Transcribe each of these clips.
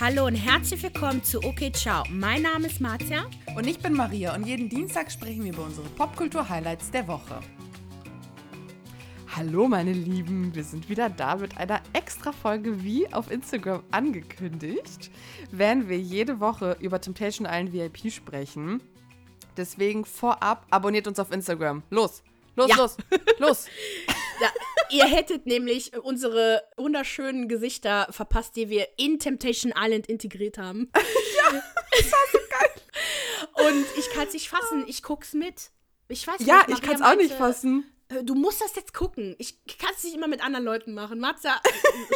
Hallo und herzlich willkommen zu Okay Ciao. Mein Name ist Marzia. Und ich bin Maria und jeden Dienstag sprechen wir über unsere Popkultur-Highlights der Woche. Hallo meine Lieben, wir sind wieder da mit einer extra Folge wie auf Instagram angekündigt. Werden wir jede Woche über Temptation Island VIP sprechen. Deswegen vorab abonniert uns auf Instagram. Los, los, Ja. los, los. Ja, ihr hättet nämlich unsere wunderschönen Gesichter verpasst, die wir in Temptation Island integriert haben. Ja, das war so geil. Und ich kann es nicht fassen. Ich guck's mit. Ich weiß Ja, nicht, ich Maria kann es auch nicht fassen. Äh, Du musst das jetzt gucken. Ich kann es nicht immer mit anderen Leuten machen. Matza,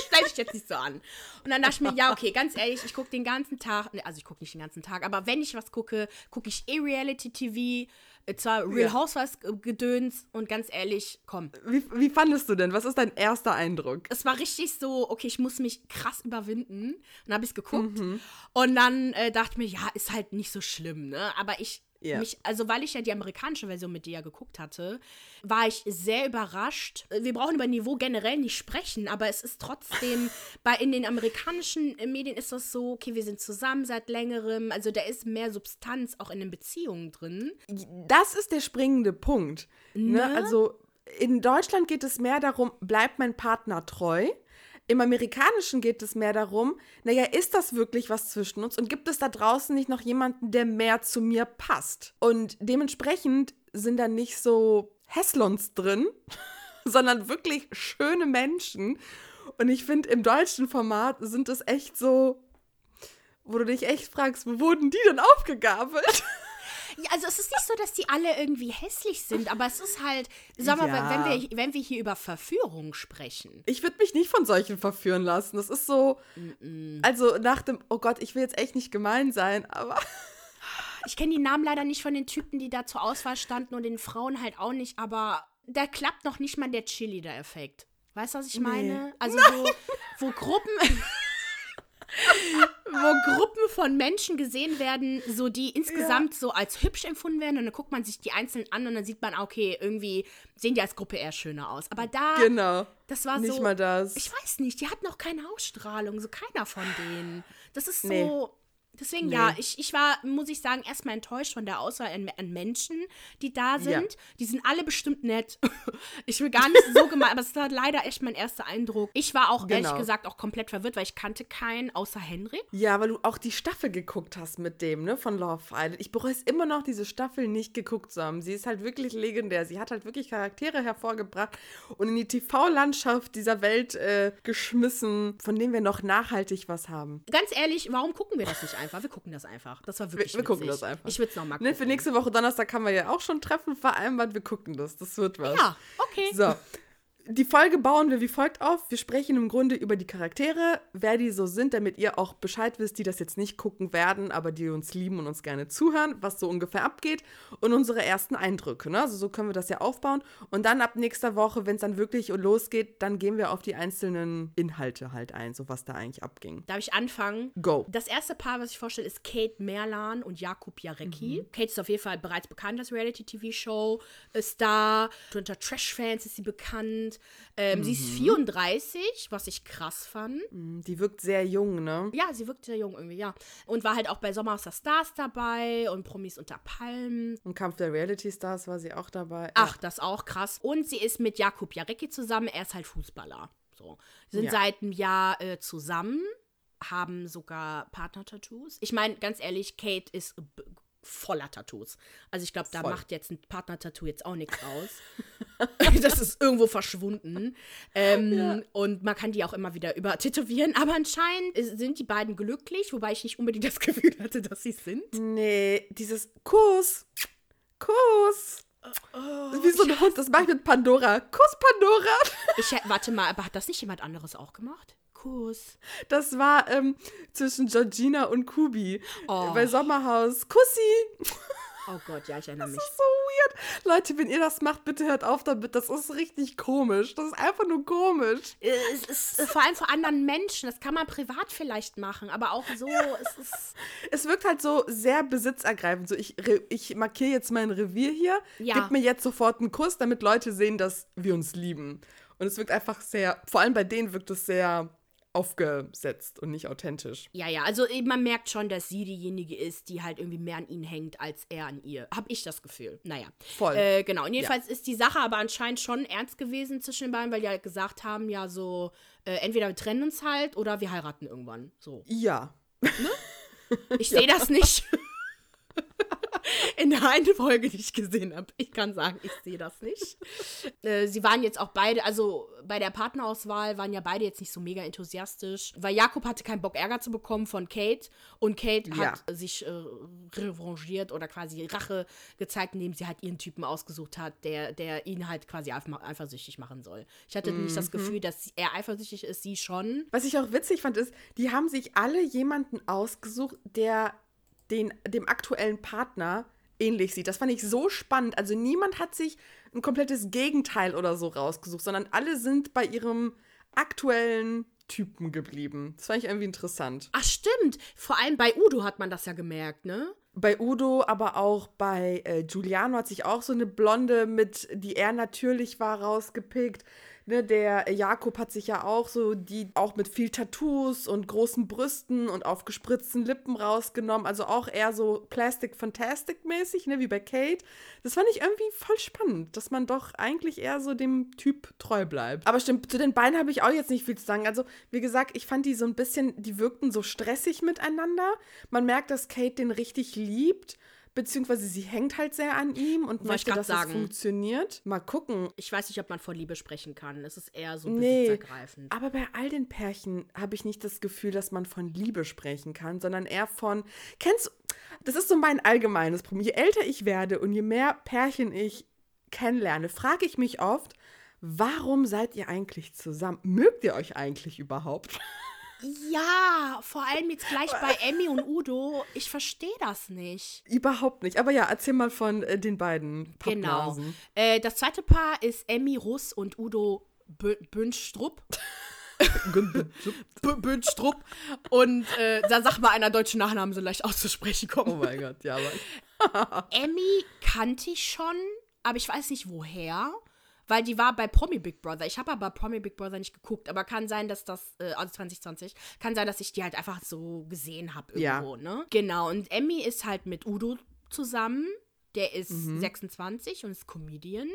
stell dich jetzt nicht so an. Und dann dachte ich mir, ja, okay, ganz ehrlich, ich gucke den ganzen Tag, ne, also ich gucke nicht den ganzen Tag, aber wenn ich was gucke, gucke ich eh Reality-TV, äh, zwar Real Ja. Housewives äh, Gedöns und ganz ehrlich, komm. Wie, wie fandest du denn? Was ist dein erster Eindruck? Es war richtig so, okay, ich muss mich krass überwinden. Und dann habe ich es geguckt. Mhm. Und dann äh, dachte ich mir, ja, ist halt nicht so schlimm, ne? Aber ich, Ja. mich, also weil ich ja die amerikanische Version mit dir ja geguckt hatte, war ich sehr überrascht. Wir brauchen über Niveau generell nicht sprechen, aber es ist trotzdem, bei in den amerikanischen äh, Medien ist das so, okay, wir sind zusammen seit längerem. Also da ist mehr Substanz auch in den Beziehungen drin. Das ist der springende Punkt. Ne? Ne? Also in Deutschland geht es mehr darum, bleibt mein Partner treu. Im Amerikanischen geht es mehr darum, naja, ist das wirklich was zwischen uns und gibt es da draußen nicht noch jemanden, der mehr zu mir passt? Und dementsprechend sind da nicht so Häslons drin, sondern wirklich schöne Menschen. Und ich finde, im deutschen Format sind es echt so, wo du dich echt fragst, wo wurden die denn aufgegabelt? Ja, also es ist nicht so, dass die alle irgendwie hässlich sind, aber es ist halt, sag mal, Ja. wenn, wir, wenn wir hier über Verführung sprechen. Ich würde mich nicht von solchen verführen lassen. Das ist so, also nach dem, oh Gott, ich will jetzt echt nicht gemein sein, aber Ich kenne die Namen leider nicht von den Typen, die da zur Auswahl standen und den Frauen halt auch nicht, aber da klappt noch nicht mal der Cheerleader-Effekt. Weißt du, was ich meine? Also wo, wo Gruppen. wo Gruppen von Menschen gesehen werden, so die insgesamt so als hübsch empfunden werden und dann guckt man sich die einzelnen an und dann sieht man, okay, irgendwie sehen die als Gruppe eher schöner aus. Aber da, genau. das war Nicht so. mal das. Ich weiß nicht, die hatten auch keine Ausstrahlung, so keiner von denen. Das ist so. Nee. Deswegen, Nee. ja, ich, ich war, muss ich sagen, erstmal enttäuscht von der Auswahl an, an Menschen, die da sind. Ja. Die sind alle bestimmt nett. ich will gar nicht so gemein, aber es war leider echt mein erster Eindruck. Ich war auch ehrlich Genau. gesagt auch komplett verwirrt, weil ich kannte keinen außer Henrik. Ja, weil du auch die Staffel geguckt hast mit dem, ne, von Love Island. Ich bereue es immer noch, diese Staffel nicht geguckt zu haben. Sie ist halt wirklich legendär. Sie hat halt wirklich Charaktere hervorgebracht und in die TV-Landschaft dieser Welt äh, geschmissen, von denen wir noch nachhaltig was haben. Ganz ehrlich, warum gucken wir das nicht einfach? Wir gucken das einfach. Das war wirklich wir gucken witzig. das einfach. Ich würde es nochmal gucken. Ne, für nächste Woche Donnerstag haben wir ja auch schon Treffen vereinbart. Wir gucken das. Das wird was. Ja, okay. So. Die Folge bauen wir wie folgt auf. Wir sprechen im Grunde über die Charaktere, wer die so sind, damit ihr auch Bescheid wisst, die das jetzt nicht gucken werden, aber die uns lieben und uns gerne zuhören, was so ungefähr abgeht und unsere ersten Eindrücke. Ne? Also so können wir das ja aufbauen. Und dann ab nächster Woche, wenn es dann wirklich losgeht, dann gehen wir auf die einzelnen Inhalte halt ein, so was da eigentlich abging. Darf ich anfangen? Go. Das erste Paar, was ich vorstelle, ist Kate Merlan und Jakub Jarecki. Mhm. Kate ist auf jeden Fall bereits bekannt als Reality-TV-Show-Star. Unter Trash-Fans ist sie bekannt. Ähm, Sie Mhm. ist 34, was ich krass fand. Die wirkt sehr jung, ne? Ja, sie wirkt sehr jung irgendwie, ja. Und war halt auch bei Sommer aus der Stars dabei und Promis unter Palmen. Im Kampf der Reality Stars war sie auch dabei. Ach, das auch krass. Und sie ist mit Jakub Jarecki zusammen. Er ist halt Fußballer. So. Sie sind Ja. seit einem Jahr äh, zusammen, haben sogar Partner-Tattoos. Ich meine, ganz ehrlich, Kate ist voller Tattoos. Also ich glaube, da Voll. macht jetzt ein Partner-Tattoo jetzt auch nichts aus. das ist irgendwo verschwunden. Ähm, Und man kann die auch immer wieder übertätowieren. Aber anscheinend sind die beiden glücklich, wobei ich nicht unbedingt das Gefühl hatte, dass sie es sind. Nee, dieses Kuss. Kuss. Wie so ein Hund, das mache ich mit Pandora. Kuss Pandora. Ich, warte mal, aber hat das nicht jemand anderes auch gemacht? Kuss. Das war ähm, zwischen Georgina und Kubi. Oh. Bei Sommerhaus. Kussi. Oh Gott, ja, ich erinnere mich. Das ist so weird. Leute, wenn ihr das macht, bitte hört auf damit. Das ist richtig komisch. Das ist einfach nur komisch. Es ist vor allem vor anderen Menschen. Das kann man privat vielleicht machen, aber auch so, es ist. Es wirkt halt so sehr besitzergreifend. So, ich, ich markiere jetzt mein Revier hier. Ja. Gib mir jetzt sofort einen Kuss, damit Leute sehen, dass wir uns lieben. Und es wirkt einfach sehr, vor allem bei denen wirkt es sehr aufgesetzt und nicht authentisch. Ja, ja, also eben, man merkt schon, dass sie diejenige ist, die halt irgendwie mehr an ihn hängt, als er an ihr. Hab ich das Gefühl. Naja. Voll. Äh, genau. Und jedenfalls ist die Sache aber anscheinend schon ernst gewesen zwischen den beiden, weil die halt gesagt haben, ja, so, äh, entweder wir trennen uns halt oder wir heiraten irgendwann. So. Ja. Ich sehe das nicht. In der einen Folge, die ich gesehen habe. Ich kann sagen, ich sehe das nicht. Äh, sie waren jetzt auch beide, also bei der Partnerauswahl waren ja beide jetzt nicht so mega enthusiastisch, weil Jakob hatte keinen Bock, Ärger zu bekommen von Kate und Kate Ja. hat sich äh, revanchiert oder quasi Rache gezeigt, indem sie halt ihren Typen ausgesucht hat, der, der ihn halt quasi eifersüchtig machen soll. Ich hatte nicht das Gefühl, dass er eifersüchtig ist, sie schon. Was ich auch witzig fand, ist, die haben sich alle jemanden ausgesucht, der den, dem aktuellen Partner ähnlich sieht. Das fand ich so spannend. Also niemand hat sich ein komplettes Gegenteil oder so rausgesucht, sondern alle sind bei ihrem aktuellen Typen geblieben. Das fand ich irgendwie interessant. Ach, stimmt. Vor allem bei Udo hat man das ja gemerkt, ne? Bei Udo, aber auch bei äh, Giuliano hat sich auch so eine Blonde mit, die er natürlich war, rausgepickt. Ne, der Jakob hat sich ja auch so die, auch mit viel Tattoos und großen Brüsten und aufgespritzten Lippen rausgenommen. Also auch eher so Plastic Fantastic mäßig, ne, wie bei Kate. Das fand ich irgendwie voll spannend, dass man doch eigentlich eher so dem Typ treu bleibt. Aber stimmt, zu den beiden habe ich auch jetzt nicht viel zu sagen. Also, wie gesagt, ich fand die so ein bisschen, die wirkten so stressig miteinander. Man merkt, dass Kate den richtig liebt. Beziehungsweise sie hängt halt sehr an ihm und Wollte möchte, dass sagen. es funktioniert. Mal gucken. Ich weiß nicht, ob man von Liebe sprechen kann. Es ist eher so Nee, besitzergreifend. aber bei all den Pärchen habe ich nicht das Gefühl, dass man von Liebe sprechen kann, sondern eher von, kennst du, das ist so mein allgemeines Problem. Je älter ich werde und je mehr Pärchen ich kennenlerne, frage ich mich oft, warum seid ihr eigentlich zusammen? Mögt ihr euch eigentlich überhaupt? Ja, vor allem jetzt gleich bei Emmy und Udo. Ich verstehe das nicht. überhaupt nicht. Aber ja, erzähl mal von äh, den beiden Genau. Pappnasen. Äh, das zweite Paar ist Emmy Russ und Udo Bünstrup. Bünstrup. Und äh, da sagt mal einer deutschen Nachnamen so leicht auszusprechen Oh kommen. mein Gott, ja, aber Emmy kannte ich schon, aber ich weiß nicht woher. Weil die war bei Promi Big Brother. Ich habe aber Promi Big Brother nicht geguckt, aber kann sein, dass das, äh, also 2020, kann sein, dass ich die halt einfach so gesehen habe Ja. irgendwo, ne? Genau, und Emmy ist halt mit Udo zusammen. Der ist Mhm. 26 und ist Comedian.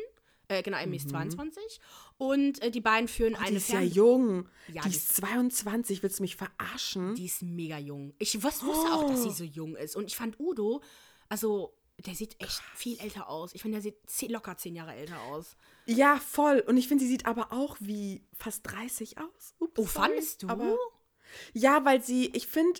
Äh, genau, Emmy ist 22. Und äh, die beiden führen oh, die eine ist ja Fern- jung. Ja, die die ist 22. Willst du mich verarschen? Die ist mega jung. Ich wus wusste auch, dass sie Oh. so jung ist. Und ich fand Udo, also, der sieht echt viel älter aus. Ich finde, der sieht zehn, locker zehn Jahre älter aus. Ja, voll. Und ich finde, sie sieht aber auch wie fast 30 aus. Ups, Oh, fandest du? Aber, ja, weil sie, ich finde,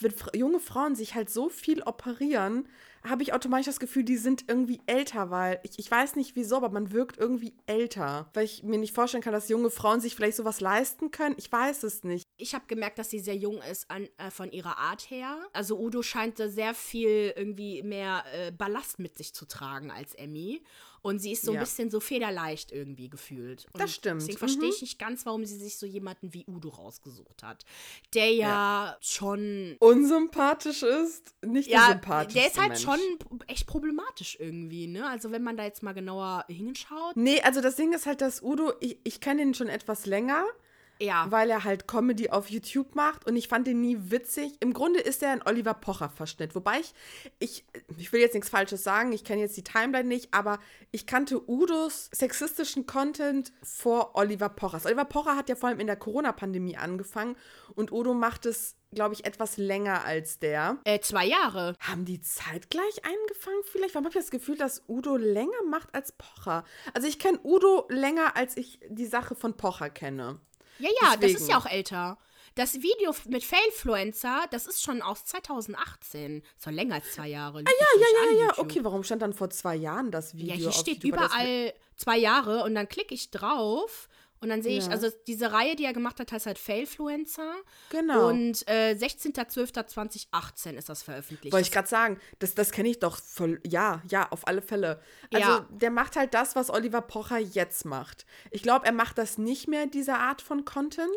wenn junge Frauen sich halt so viel operieren, habe ich automatisch das Gefühl, die sind irgendwie älter, weil ich, ich weiß nicht wieso, aber man wirkt irgendwie älter. Weil ich mir nicht vorstellen kann, dass junge Frauen sich vielleicht sowas leisten können. Ich weiß es nicht. ich habe gemerkt, dass sie sehr jung ist an, äh, von ihrer Art her. Also Udo scheint da sehr viel irgendwie mehr äh, Ballast mit sich zu tragen als Emmy. Und sie ist so Ja. ein bisschen so federleicht irgendwie gefühlt. Und Das stimmt. Deswegen verstehe Mhm. ich nicht ganz, warum sie sich so jemanden wie Udo rausgesucht hat. Der ja, schon. Unsympathisch ist, nicht Ja, sympathischste der ist halt Mensch. schon echt problematisch irgendwie, ne? Also wenn man da jetzt mal genauer hinschaut. Nee, also das Ding ist halt, dass Udo, ich, ich kenne ihn schon etwas länger. Ja. weil er halt Comedy auf YouTube macht und ich fand ihn nie witzig. Im Grunde ist er ein Oliver Pocher-Verschnitt. Wobei ich, ich, ich will jetzt nichts Falsches sagen, ich kenne jetzt die Timeline nicht, aber ich kannte Udos sexistischen Content vor Oliver Pochers. Oliver Pocher hat ja vor allem in der Corona-Pandemie angefangen und Udo macht es, glaube ich, etwas länger als der. Äh, zwei Jahre. Haben die zeitgleich angefangen vielleicht? Warum habe ich das Gefühl, dass Udo länger macht als Pocher? Also ich kenne Udo länger, als ich die Sache von Pocher kenne. Ja, ja, das ist Deswegen. ja auch älter. Das Video mit Failfluencer, das ist schon aus 2018. Ist doch länger als zwei Jahre. Ah, Ja, ja, ja, ja, okay, warum stand dann vor zwei Jahren das Video? Ja, hier auf steht YouTube? Überall zwei Jahre und dann klicke ich drauf und dann sehe ich, Ja. also diese Reihe, die er gemacht hat, heißt halt Failfluencer. Genau. Und äh, 16.12.2018 ist das veröffentlicht. Wollte ich gerade sagen, das, das kenne ich doch voll. Ja, ja, auf alle Fälle. Also, Ja. der macht halt das, was Oliver Pocher jetzt macht. Ich glaube, er macht das nicht mehr, diese Art von Content.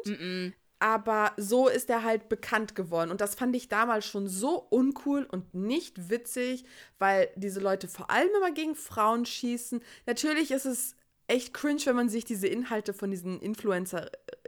Aber so ist er halt bekannt geworden. Und das fand ich damals schon so uncool und nicht witzig, weil diese Leute vor allem immer gegen Frauen schießen. Natürlich ist es echt cringe, wenn man sich diese Inhalte von diesen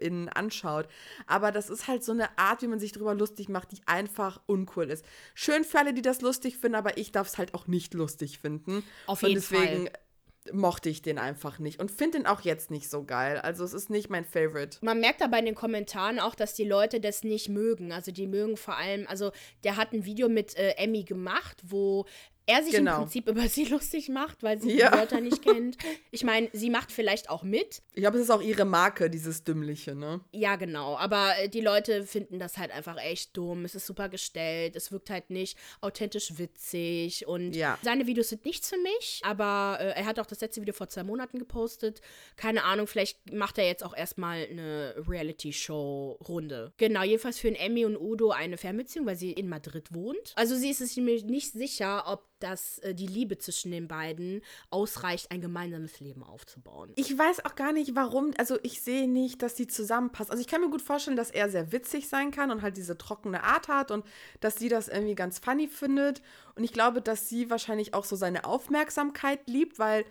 ZuschauerInnen anschaut. Aber das ist halt so eine Art, wie man sich drüber lustig macht, die einfach uncool ist. Schön für alle, die das lustig finden, aber ich darf es halt auch nicht lustig finden. Auf jeden Und deswegen Fall. mochte ich den einfach nicht und finde den auch jetzt nicht so geil. Also es ist nicht mein Favorite. Man merkt aber in den Kommentaren auch, dass die Leute das nicht mögen. Also die mögen vor allem, also der hat ein Video mit äh, Emmy gemacht, wo er sich Genau. im Prinzip über sie lustig macht, weil sie Ja. die Wörter nicht kennt. Ich meine, sie macht vielleicht auch mit. Ich glaube, es ist auch ihre Marke, dieses Dümmliche, ne? Ja, genau. Aber äh, die Leute finden das halt einfach echt dumm. Es ist super gestellt. Es wirkt halt nicht authentisch witzig. Und Ja. seine Videos sind nichts für mich. Aber äh, er hat auch das letzte Video vor zwei Monaten gepostet. Keine Ahnung, vielleicht macht er jetzt auch erstmal eine Reality-Show-Runde. Genau, jedenfalls führen Emmy und Udo eine Fernbeziehung, weil sie in Madrid wohnt. Also sie ist sich nämlich nicht sicher, ob das äh, die Liebe zwischen den beiden ausreicht, ein gemeinsames Leben aufzubauen. Ich weiß auch gar nicht, warum. Also, ich sehe nicht, dass die zusammenpassen. Also, ich kann mir gut vorstellen, dass er sehr witzig sein kann und halt diese trockene Art hat und dass sie das irgendwie ganz funny findet. Und ich glaube, dass sie wahrscheinlich auch so seine Aufmerksamkeit liebt, weil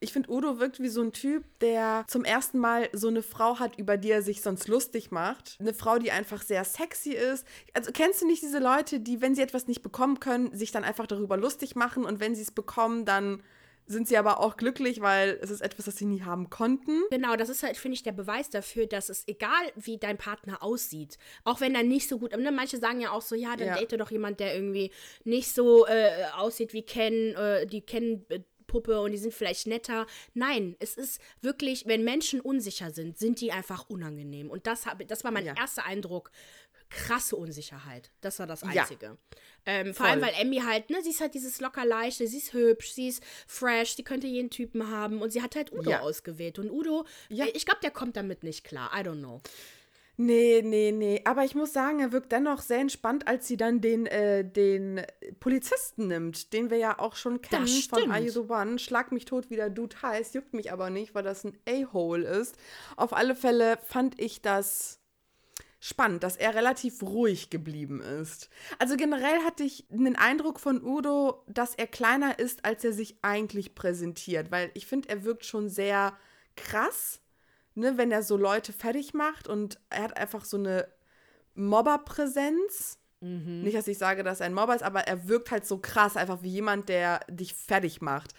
ich finde, Udo wirkt wie so ein Typ, der zum ersten Mal so eine Frau hat, über die er sich sonst lustig macht. Eine Frau, die einfach sehr sexy ist. Also kennst du nicht diese Leute, die, wenn sie etwas nicht bekommen können, sich dann einfach darüber lustig machen und wenn sie es bekommen, dann sind sie aber auch glücklich, weil es ist etwas, das sie nie haben konnten. Genau, das ist halt, finde ich, der Beweis dafür, dass es egal, wie dein Partner aussieht, auch wenn er nicht so gut, ne, manche sagen ja auch so, ja, dann Ja. date doch jemand, der irgendwie nicht so äh, aussieht wie Ken, äh, die Ken äh, Puppe und die sind vielleicht netter. Nein, es ist wirklich, wenn Menschen unsicher sind, sind die einfach unangenehm. Und das, hab, das war mein Ja. erster Eindruck. Krasse Unsicherheit. Das war das Ja. Einzige. Ähm, vor allem, weil Emmy halt, ne, sie ist halt dieses locker leichte, sie ist hübsch, sie ist fresh, sie könnte jeden Typen haben und sie hat halt Udo Ja. ausgewählt. Und Udo, Ja. ich glaube, der kommt damit nicht klar. I don't know. Nee, nee, nee. Aber ich muss sagen, er wirkt dennoch sehr entspannt, als sie dann den, äh, den Polizisten nimmt, den wir ja auch schon kennen von. Are You the One. Schlag mich tot, wie der Dude heißt. Juckt mich aber nicht, weil das ein A-Hole ist. Auf alle Fälle fand ich das spannend, dass er relativ ruhig geblieben ist. Also generell hatte ich den Eindruck von Udo, dass er kleiner ist, als er sich eigentlich präsentiert, weil ich finde, er wirkt schon sehr krass, ne, wenn er so Leute fertig macht und er hat einfach so eine Mobberpräsenz. Nicht, dass ich sage, dass er ein Mobber ist, aber er wirkt halt so krass, einfach wie jemand, der dich fertig macht.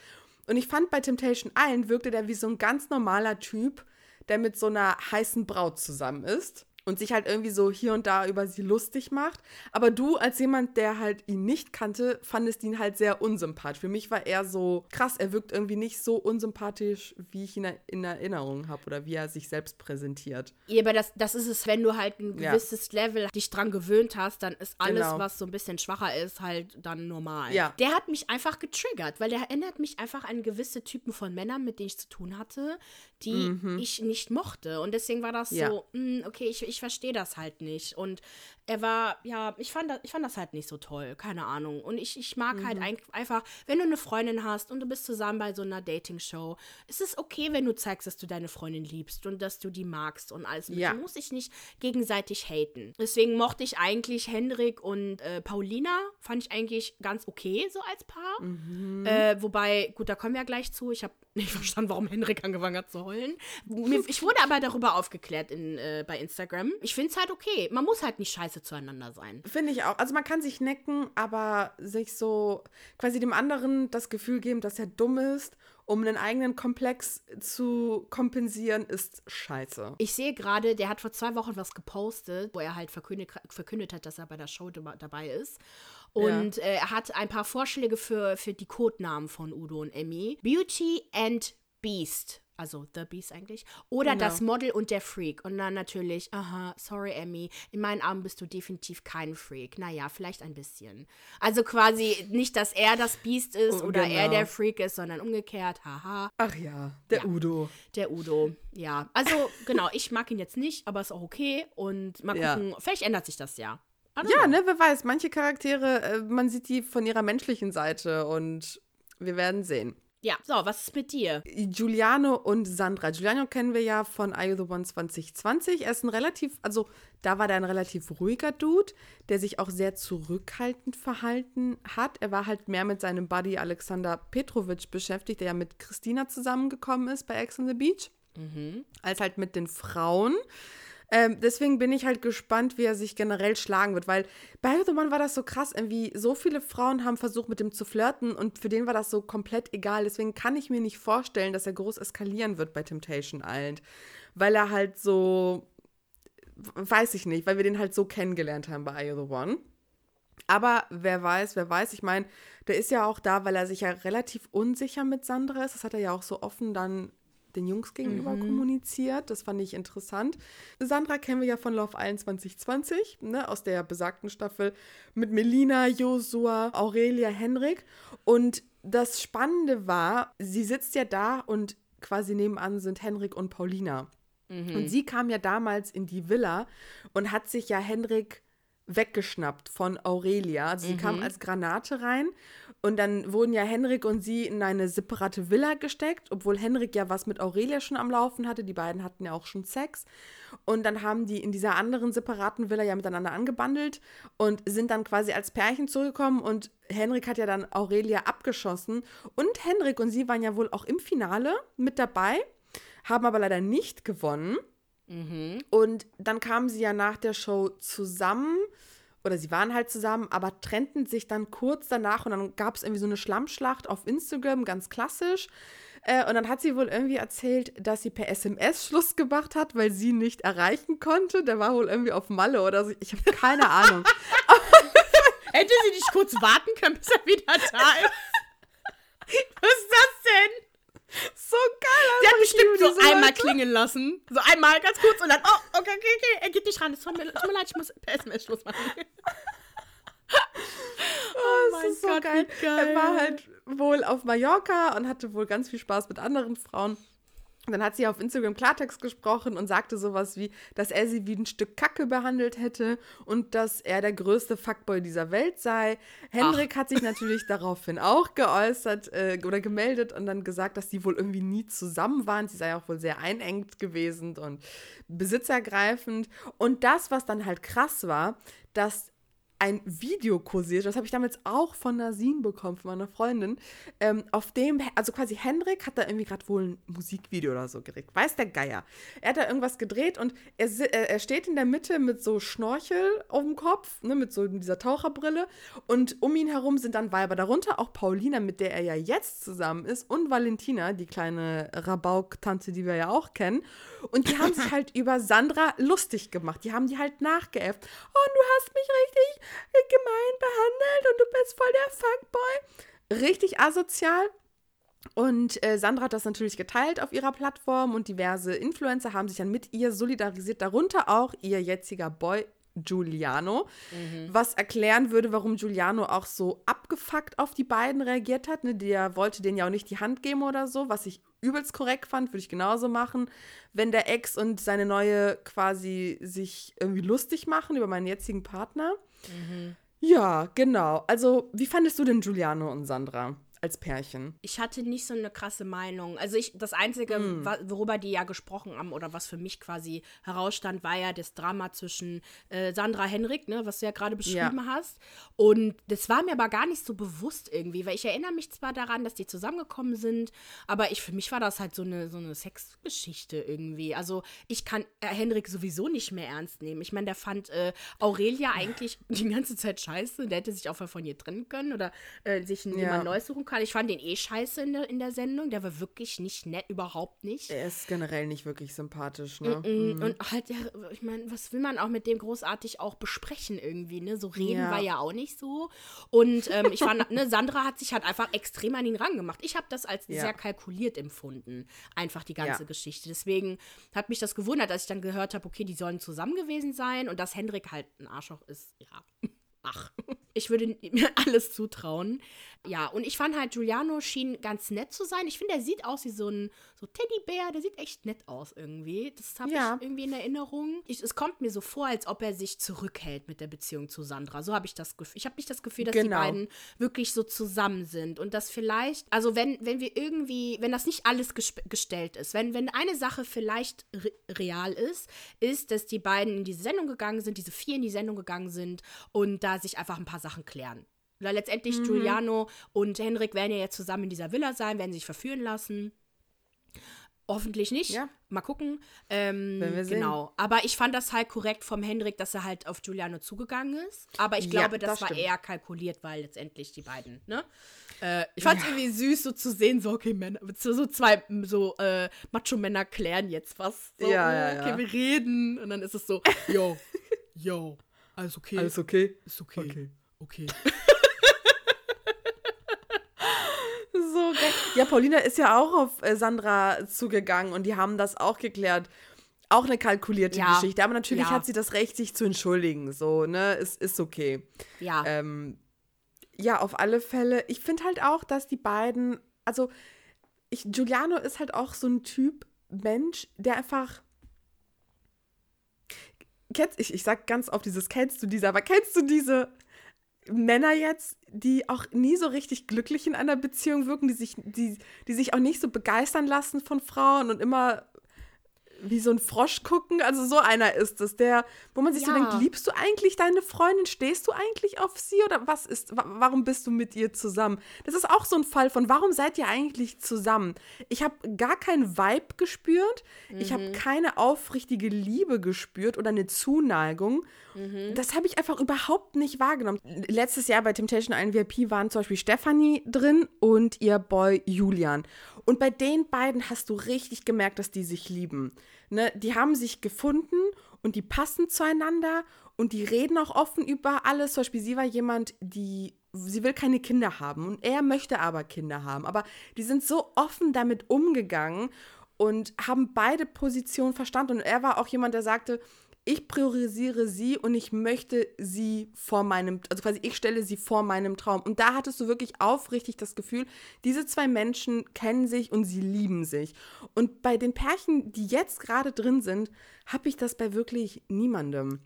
Und ich fand, bei Temptation Island wirkte der wie so ein ganz normaler Typ, der mit so einer heißen Braut zusammen ist und sich halt irgendwie so hier und da über sie lustig macht. Aber du, als jemand, der halt ihn nicht kannte, fandest ihn halt sehr unsympathisch. Für mich war er so krass, er wirkt irgendwie nicht so unsympathisch, wie ich ihn in Erinnerung habe oder wie er sich selbst präsentiert. Ja, aber das, das ist es, wenn du halt ein Ja. gewisses Level dich dran gewöhnt hast, dann ist alles, Genau. was so ein bisschen schwacher ist, halt dann normal. Ja. Der hat mich einfach getriggert, weil der erinnert mich einfach an gewisse Typen von Männern, mit denen ich zu tun hatte, die ich nicht mochte. Und deswegen war das Mhm. Ja. so, mh, okay, ich, ich verstehe das halt nicht. Und er war, ja, ich fand, das, ich fand das halt nicht so toll, keine Ahnung. Und ich, ich mag halt Mhm. ein, einfach, wenn du eine Freundin hast und du bist zusammen bei so einer Dating-Show, ist es okay, wenn du zeigst, dass du deine Freundin liebst und dass du die magst und alles. Ja. Du musst dich nicht gegenseitig haten. Deswegen mochte ich eigentlich Hendrik und äh, Paulina, fand ich eigentlich ganz okay so als Paar. Mhm. Äh, wobei, gut, da kommen wir ja gleich zu. Ich habe nicht verstanden, warum Hendrik angefangen hat zu heulen. Ich wurde aber darüber aufgeklärt in, äh, bei Instagram. Ich finde es halt okay. Man muss halt nicht scheiße zueinander sein. Finde ich auch. Also man kann sich necken, aber sich so quasi dem anderen das Gefühl geben, dass er dumm ist, um einen eigenen Komplex zu kompensieren, ist scheiße. Ich sehe gerade, der hat vor zwei Wochen was gepostet, wo er halt verkündet, verkündet hat, dass er bei der Show dabei ist. Und äh, er hat ein paar Vorschläge für, für die Codenamen von Udo und Emmy. Beauty and Beast. Also The Beast eigentlich. Oder Genau. das Model und der Freak. Und dann natürlich, aha, sorry, Emmy. In meinen Augen bist du definitiv kein Freak. Naja, vielleicht ein bisschen. Also quasi nicht, dass er das Beast ist Oh, oder er genau. der Freak ist, sondern umgekehrt. Haha. Ach ja, der Ja. Udo. Der Udo, ja. Also, genau, ich mag ihn jetzt nicht, aber ist auch okay. Und mal Ja. gucken, vielleicht ändert sich das ja. Ja, know. ne, wer weiß, manche Charaktere, äh, man sieht die von ihrer menschlichen Seite und wir werden sehen. Ja, so, was ist mit dir? Giuliano und Sandra. Giuliano kennen wir ja von Are You the One 2020. Er ist ein relativ, also da war der ein relativ ruhiger Dude, der sich auch sehr zurückhaltend verhalten hat. Er war halt mehr mit seinem Buddy Alexander Petrovic beschäftigt, der ja mit Christina zusammengekommen ist bei Ex on the Beach, als halt mit den Frauen. Ähm, deswegen bin ich halt gespannt, wie er sich generell schlagen wird, weil bei The One war das so krass, irgendwie so viele Frauen haben versucht, mit ihm zu flirten und für den war das so komplett egal. Deswegen kann ich mir nicht vorstellen, dass er groß eskalieren wird bei Temptation Island, weil er halt so, weiß ich nicht, weil wir den halt so kennengelernt haben bei I The One. Aber wer weiß, wer weiß, ich meine, der ist ja auch da, weil er sich ja relativ unsicher mit Sandra ist. Das hat er ja auch so offen dann den Jungs gegenüber mhm. kommuniziert. Das fand ich interessant. Sandra kennen wir ja von Love Island 2020, ne, aus der besagten Staffel mit Melina, Josua, Aurelia, Henrik. Und das Spannende war, sie sitzt ja da und quasi nebenan sind Henrik und Paulina. Mhm. Und sie kam ja damals in die Villa und hat sich ja Henrik weggeschnappt von Aurelia. Also sie mhm. kam als Granate rein und dann wurden ja Henrik und sie in eine separate Villa gesteckt, obwohl Henrik ja was mit Aurelia schon am Laufen hatte. Die beiden hatten ja auch schon Sex. Und dann haben die in dieser anderen separaten Villa ja miteinander angebandelt und sind dann quasi als Pärchen zurückgekommen und Henrik hat ja dann Aurelia abgeschossen. Und Henrik und sie waren ja wohl auch im Finale mit dabei, haben aber leider nicht gewonnen. Mhm. Und dann kamen sie ja nach der Show zusammen oder sie waren halt zusammen, aber trennten sich dann kurz danach und dann gab es irgendwie so eine Schlammschlacht auf Instagram, ganz klassisch. Äh, und dann hat sie wohl irgendwie erzählt, dass sie per SMS Schluss gemacht hat, weil sie nicht erreichen konnte. Der war wohl irgendwie auf Malle oder so. Ich habe keine Ahnung. Hätte sie nicht kurz warten können, bis er wieder da ist? Was ist das denn? So geil. Sie hat bestimmt so einmal Leute. klingen lassen. So einmal ganz kurz und dann, oh, okay, okay, okay, er geht nicht ran. Es tut mir, tut mir leid, ich muss per SMS Schluss machen. oh, oh mein ist so Gott, geil. geil. Er war halt wohl auf Mallorca und hatte wohl ganz viel Spaß mit anderen Frauen. Dann hat sie auf Instagram Klartext gesprochen und sagte sowas wie, dass er sie wie ein Stück Kacke behandelt hätte und dass er der größte Fuckboy dieser Welt sei. Hendrik Ach. hat sich natürlich daraufhin auch geäußert äh, oder gemeldet und dann gesagt, dass die wohl irgendwie nie zusammen waren. Sie sei auch wohl sehr einengt gewesen und besitzergreifend. Und das, was dann halt krass war, dass ein Video kursiert, das habe ich damals auch von Nasin bekommen, von meiner Freundin, ähm, auf dem, also quasi Hendrik hat da irgendwie gerade wohl ein Musikvideo oder so gedreht, weiß der Geier. Er hat da irgendwas gedreht und er, er steht in der Mitte mit so Schnorchel auf dem Kopf, ne, mit so dieser Taucherbrille und um ihn herum sind dann Weiber, darunter auch Paulina, mit der er ja jetzt zusammen ist und Valentina, die kleine Rabauk-Tante, die wir ja auch kennen und die haben sich halt über Sandra lustig gemacht, die haben die halt nachgeäfft. Oh, du hast mich richtig gemein behandelt und du bist voll der Fuckboy. Richtig asozial. Und äh, Sandra hat das natürlich geteilt auf ihrer Plattform und diverse Influencer haben sich dann mit ihr solidarisiert, darunter auch ihr jetziger Boy Giuliano, mhm. was erklären würde, warum Giuliano auch so abgefuckt auf die beiden reagiert hat. Ne? Der wollte denen ja auch nicht die Hand geben oder so, was ich übelst korrekt fand, würde ich genauso machen. Wenn der Ex und seine neue quasi sich irgendwie lustig machen über meinen jetzigen Partner. Mhm. Ja, genau. Also, wie fandest du denn Giuliano und Sandra? Als Pärchen. Ich hatte nicht so eine krasse Meinung. Also ich, das Einzige, mm. worüber die ja gesprochen haben oder was für mich quasi herausstand, war ja das Drama zwischen äh, Sandra Henrik, ne, was du ja gerade beschrieben ja. hast. Und das war mir aber gar nicht so bewusst irgendwie, weil ich erinnere mich zwar daran, dass die zusammengekommen sind, aber ich, für mich war das halt so eine, so eine Sexgeschichte irgendwie. Also ich kann äh, Henrik sowieso nicht mehr ernst nehmen. Ich meine, der fand äh, Aurelia eigentlich die ganze Zeit scheiße. Der hätte sich auch von ihr trennen können oder äh, sich ja. jemand Neues suchen können kann. Ich fand den eh scheiße in der, in der Sendung. Der war wirklich nicht nett, überhaupt nicht. Er ist generell nicht wirklich sympathisch, ne? Mm -mm. Mhm. Und halt, ja, ich meine, was will man auch mit dem großartig auch besprechen irgendwie, ne? So reden ja. war ja auch nicht so. Und ähm, ich fand, ne, Sandra hat sich halt einfach extrem an ihn rangemacht. Ich habe das als ja. sehr kalkuliert empfunden, einfach die ganze. Geschichte. Deswegen hat mich das gewundert, als ich dann gehört habe, okay, die sollen zusammen gewesen sein und dass Hendrik halt ein Arschloch ist, ja. Ach, ich würde mir alles zutrauen. Ja, und ich fand halt, Giuliano schien ganz nett zu sein. Ich finde, er sieht aus wie so ein so Teddybär. Der sieht echt nett aus irgendwie. Das habe ja. ich irgendwie in Erinnerung. Ich, es kommt mir so vor, als ob er sich zurückhält mit der Beziehung zu Sandra. So habe ich das Gefühl. Ich habe nicht das Gefühl, dass genau. die beiden wirklich so zusammen sind. Und dass vielleicht, also wenn, wenn wir irgendwie, wenn das nicht alles gestellt ist, wenn, wenn eine Sache vielleicht re real ist, ist, dass die beiden in diese Sendung gegangen sind, diese vier in die Sendung gegangen sind und da sich einfach ein paar Sachen klären. Weil letztendlich mhm. Giuliano und Henrik werden ja jetzt zusammen in dieser Villa sein, werden sich verführen lassen. Hoffentlich nicht. Ja. Mal gucken. Ähm, wir sehen. genau. Aber ich fand das halt korrekt vom Hendrik, dass er halt auf Giuliano zugegangen ist. Aber ich Ja, glaube, das, das war eher kalkuliert, weil letztendlich die beiden, ne? Äh, ich fand es irgendwie süß, so zu sehen, so, okay, Männer, so, zwei so äh, Macho-Männer klären jetzt was. So, Ja, oh, ja, ja. Okay, wir reden. Und dann ist es so, yo, yo, alles okay. okay? ist okay. okay. Okay. So geil. Ja, Paulina ist ja auch auf äh, Sandra zugegangen und die haben das auch geklärt. Auch eine kalkulierte Ja. Geschichte. Aber natürlich Ja. hat sie das Recht, sich zu entschuldigen. So, ne? Es ist okay. Ja. Ähm, ja, auf alle Fälle. Ich finde halt auch, dass die beiden, also ich, Giuliano ist halt auch so ein Typ Mensch, der einfach. Kennst, ich, ich sag ganz oft dieses, kennst du diese, aber kennst du diese Männer jetzt, die auch nie so richtig glücklich in einer Beziehung wirken, die sich, die, die sich auch nicht so begeistern lassen von Frauen und immer wie so ein Frosch gucken. Also so einer ist es, der, wo man sich so Ja. denkt, liebst du eigentlich deine Freundin? Stehst du eigentlich auf sie oder was ist, wa warum bist du mit ihr zusammen? Das ist auch so ein Fall von, warum seid ihr eigentlich zusammen? Ich habe gar keinen Vibe gespürt. Ich habe keine aufrichtige Liebe gespürt oder eine Zuneigung. Das habe ich einfach überhaupt nicht wahrgenommen. Letztes Jahr bei Temptation Island VIP waren zum Beispiel Stefanie drin und ihr Boy Julian. Und bei den beiden hast du richtig gemerkt, dass die sich lieben. Ne? Die haben sich gefunden und die passen zueinander und die reden auch offen über alles. Zum Beispiel, sie war jemand, die, sie will keine Kinder haben und er möchte aber Kinder haben. Aber die sind so offen damit umgegangen und haben beide Positionen verstanden. Und er war auch jemand, der sagte, ich priorisiere sie und ich möchte sie vor meinem, also quasi ich stelle sie vor meinem Traum. Und da hattest du wirklich aufrichtig das Gefühl, diese zwei Menschen kennen sich und sie lieben sich. Und bei den Pärchen, die jetzt gerade drin sind, habe ich das bei wirklich niemandem.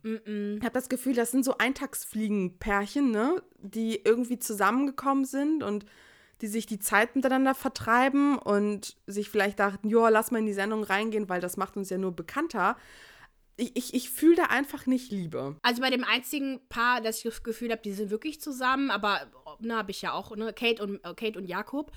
Ich habe das Gefühl, das sind so Eintagsfliegen-Pärchen, ne, die irgendwie zusammengekommen sind und die sich die Zeit miteinander vertreiben und sich vielleicht dachten, ja, lass mal in die Sendung reingehen, weil das macht uns ja nur bekannter. Ich, ich, ich fühle da einfach nicht Liebe. Also bei dem einzigen Paar, das ich das Gefühl habe, die sind wirklich zusammen, aber ne, habe ich ja auch, ne, Kate und äh, Kate und Jakob.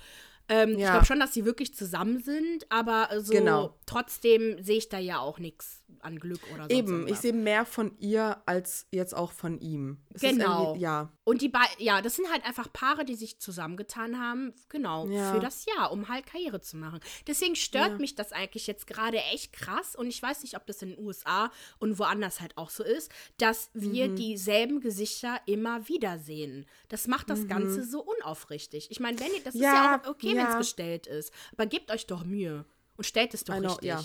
Ähm, Ich Ja. glaube schon, dass sie wirklich zusammen sind, aber so Genau. Trotzdem sehe ich da ja auch nichts an Glück oder so. Eben, ich sehe mehr von ihr als jetzt auch von ihm. Es ist Genau. Ja. Und die beiden, ja, das sind halt einfach Paare, die sich zusammengetan haben, genau, Ja. für das Jahr, um halt Karriere zu machen. Deswegen stört Ja. mich das eigentlich jetzt gerade echt krass und ich weiß nicht, ob das in den USA und woanders halt auch so ist, dass wir Mhm. dieselben Gesichter immer wieder sehen. Das macht das Ganze so unaufrichtig. Ich meine, wenn ihr, das ist Mhm. Ja, ja auch okay, wenn ja. es gestellt ist, aber gebt euch doch Mühe und stellt es doch know, richtig. ja.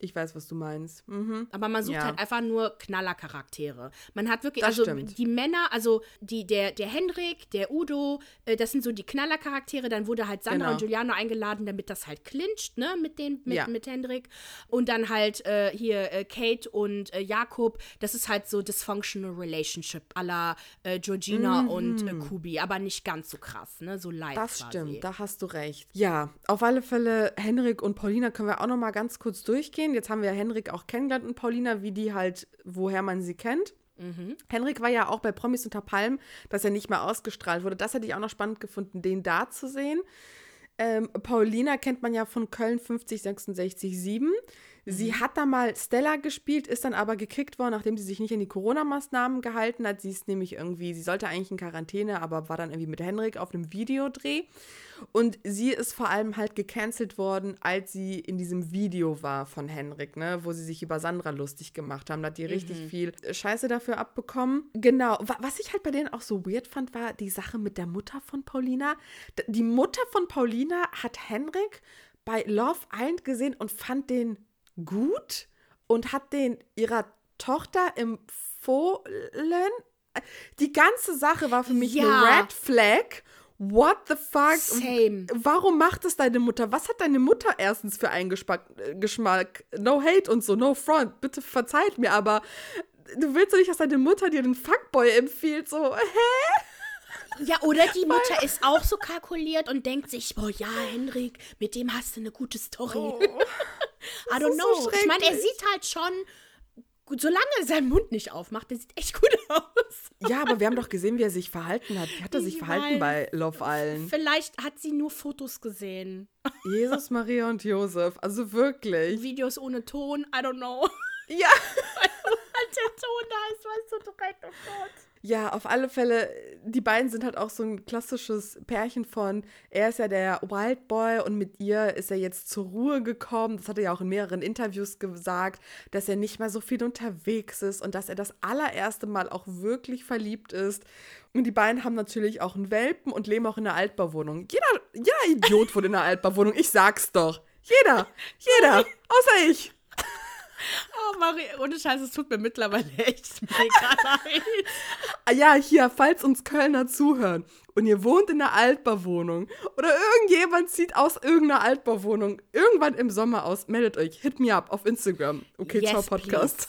Ich weiß, was du meinst. Mhm. Aber man sucht Ja. halt einfach nur Knallercharaktere. Man hat wirklich, Das also stimmt. die Männer, also die, der, der Hendrik, der Udo, äh, das sind so die Knallercharaktere. Dann wurde halt Sandra Genau. und Giuliano eingeladen, damit das halt clincht, ne, mit den, mit, Ja. mit Hendrik. Und dann halt äh, hier äh, Kate und äh, Jakob. Das ist halt so dysfunctional relationship à la äh, Georgina und äh, Kubi, aber nicht ganz so krass, ne, so live Mhm. Das quasi. stimmt, da hast du recht. Ja, auf alle Fälle, Henrik und Paulina können wir auch noch mal ganz kurz durchgehen. Jetzt haben wir Henrik auch kennengelernt und Paulina, wie die halt, woher man sie kennt. Henrik war ja auch bei Promis unter Palm, dass er nicht mehr ausgestrahlt wurde. Das hätte ich auch noch spannend gefunden, den da zu sehen. Ähm, Paulina kennt man ja von Köln 50, 66, 7. Sie hat da mal Stella gespielt, ist dann aber gekickt worden, nachdem sie sich nicht an die Corona-Maßnahmen gehalten hat. Sie ist nämlich irgendwie, sie sollte eigentlich in Quarantäne, aber war dann irgendwie mit Henrik auf einem Videodreh. Und sie ist vor allem halt gecancelt worden, als sie in diesem Video war von Henrik, ne, wo sie sich über Sandra lustig gemacht haben. Da hat die richtig viel Scheiße dafür abbekommen. Genau. Wa- Was ich halt bei denen auch so weird fand, war die Sache mit der Mutter von Paulina. Die Mutter von Paulina hat Henrik bei Love Island gesehen und fand den gut und hat den ihrer Tochter empfohlen. Die ganze Sache war für mich Ja. eine Red Flag. What the fuck? Same. Warum macht es deine Mutter? Was hat deine Mutter erstens für einen Geschmack? äh, Geschmack? No hate und so, no front. Bitte verzeiht mir, aber du willst doch nicht, dass deine Mutter dir den Fuckboy empfiehlt. So, hä? Ja, oder die Mutter ist auch so kalkuliert und denkt sich, boah, ja, Henrik, mit dem hast du eine gute Story. I don't ist so know. ich meine, er sieht halt schon Gut, solange er seinen Mund nicht aufmacht, der sieht echt gut aus. Ja, aber wir haben doch gesehen, wie er sich verhalten hat. Wie hat er sich Ich verhalten bei Love Island? Vielleicht hat sie nur Fotos gesehen. Jesus, Maria und Josef. Also wirklich. Videos ohne Ton, I don't know. Ja. Als der Ton da ist, weißt du direkt, oh Gott. Ja, auf alle Fälle, die beiden sind halt auch so ein klassisches Pärchen von, er ist ja der Wild Boy und mit ihr ist er jetzt zur Ruhe gekommen. Das hat er ja auch in mehreren Interviews gesagt, dass er nicht mehr so viel unterwegs ist und dass er das allererste Mal auch wirklich verliebt ist. Und die beiden haben natürlich auch einen Welpen und leben auch in einer Altbauwohnung. Jeder, jeder Idiot wohnt in einer Altbauwohnung, ich sag's doch. Jeder, jeder, außer ich. Oh, Marie, ohne Scheiß, es tut mir mittlerweile echt mega leid. Ah ja, hier, falls uns Kölner zuhören und ihr wohnt in einer Altbauwohnung oder irgendjemand zieht aus irgendeiner Altbauwohnung irgendwann im Sommer aus, meldet euch, hit me up auf Instagram. Okay, Yes, ciao Podcast.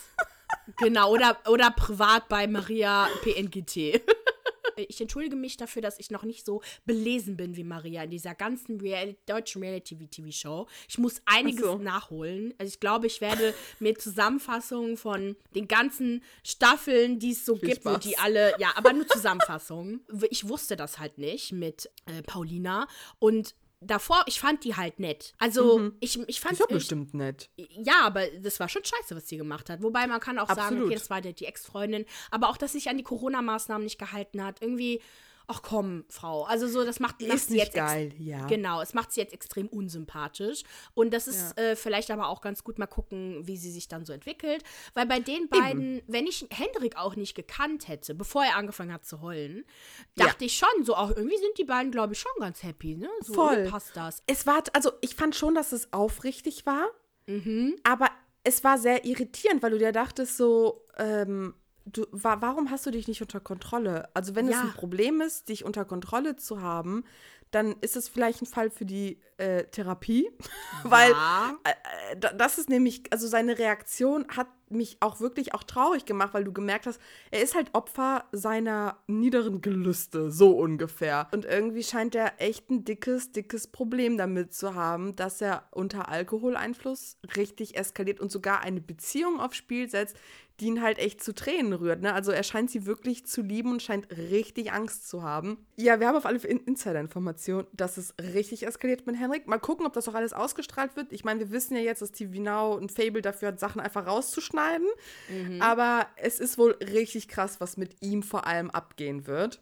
Genau, oder, oder privat bei Maria PNGT. Ich entschuldige mich dafür, dass ich noch nicht so belesen bin wie Maria in dieser ganzen Real deutschen Reality-TV-Show. Ich muss einiges so. nachholen. Also ich glaube, ich werde mir Zusammenfassungen von den ganzen Staffeln, die es so Viel gibt, Spaß. die alle, ja, aber nur Zusammenfassungen. Ich wusste das halt nicht mit äh, Paulina und davor, ich fand die halt nett. Also ich, ich fand Ist ja bestimmt nett. ja, aber das war schon scheiße, was sie gemacht hat. Wobei man kann auch sagen, Absolut. okay, das war die die Ex-Freundin. Aber auch, dass sie sich an die Corona-Maßnahmen nicht gehalten hat. Irgendwie, ach komm, Frau. Also so, das macht, nicht jetzt geil, ja. Genau, es macht sie jetzt extrem unsympathisch. Und das ist Ja. äh, vielleicht aber auch ganz gut mal gucken, wie sie sich dann so entwickelt. Weil bei den beiden, wenn ich Hendrik auch nicht gekannt hätte, bevor er angefangen hat zu heulen, Ja. dachte ich schon, so auch irgendwie sind die beiden, glaube ich, schon ganz happy, ne? So Voll. passt das. Es war, also ich fand schon, dass es aufrichtig war, Mhm. aber es war sehr irritierend, weil du dir dachtest so, ähm, du, wa warum hast du dich nicht unter Kontrolle? Also wenn es Ja. ein Problem ist, dich unter Kontrolle zu haben, dann ist es vielleicht ein Fall für die äh, Therapie, weil Ja. äh, da- das ist nämlich, also seine Reaktion hat mich auch wirklich auch traurig gemacht, weil du gemerkt hast, er ist halt Opfer seiner niederen Gelüste, so ungefähr. Und irgendwie scheint er echt ein dickes, dickes Problem damit zu haben, dass er unter Alkoholeinfluss richtig eskaliert und sogar eine Beziehung aufs Spiel setzt, die ihn halt echt zu Tränen rührt. Ne? Also er scheint sie wirklich zu lieben und scheint richtig Angst zu haben. Ja, wir haben auf alle Fälle In- Insider-Informationen, dass es richtig eskaliert mit Henrik. Mal gucken, ob das auch alles ausgestrahlt wird. Ich meine, wir wissen ja jetzt, dass TV Now ein Fable dafür hat, Sachen einfach rauszuschneiden. Aber es ist wohl richtig krass, was mit ihm vor allem abgehen wird.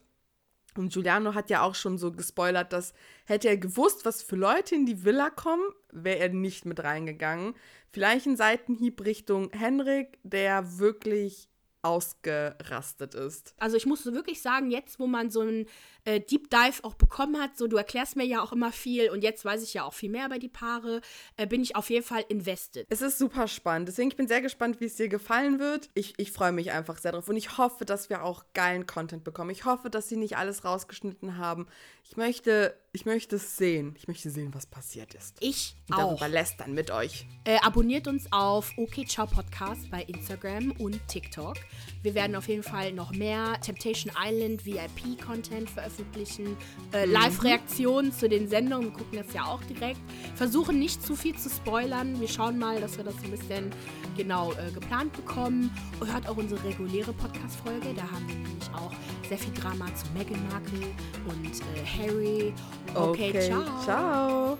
Und Giuliano hat ja auch schon so gespoilert, dass hätte er gewusst, was für Leute in die Villa kommen, wäre er nicht mit reingegangen. Vielleicht ein Seitenhieb Richtung Henrik, der wirklich ausgerastet ist. Also ich muss wirklich sagen, jetzt, wo man so einen äh, Deep Dive auch bekommen hat, so du erklärst mir ja auch immer viel und jetzt weiß ich ja auch viel mehr über die Paare, äh, bin ich auf jeden Fall invested. Es ist super spannend. Deswegen ich bin sehr gespannt, wie es dir gefallen wird. Ich, ich freue mich einfach sehr drauf. Und ich hoffe, dass wir auch geilen Content bekommen. Ich hoffe, dass sie nicht alles rausgeschnitten haben. Ich möchte, ich möchte es sehen. Ich möchte sehen, was passiert ist. Ich Und auch. darüber lästern mit euch. Äh, abonniert uns auf OK Ciao Podcast bei Instagram und TikTok. Wir werden auf jeden Fall noch mehr Temptation Island VIP-Content veröffentlichen. Äh, Live-Reaktionen zu den Sendungen. Wir gucken das ja auch direkt. Versuchen nicht zu viel zu spoilern. Wir schauen mal, dass wir das ein bisschen genau äh, geplant bekommen. Und hört auch unsere reguläre Podcast-Folge. Da haben wir nämlich auch sehr viel Drama zu Meghan Markle und äh, Harry. Okay, ciao. ciao.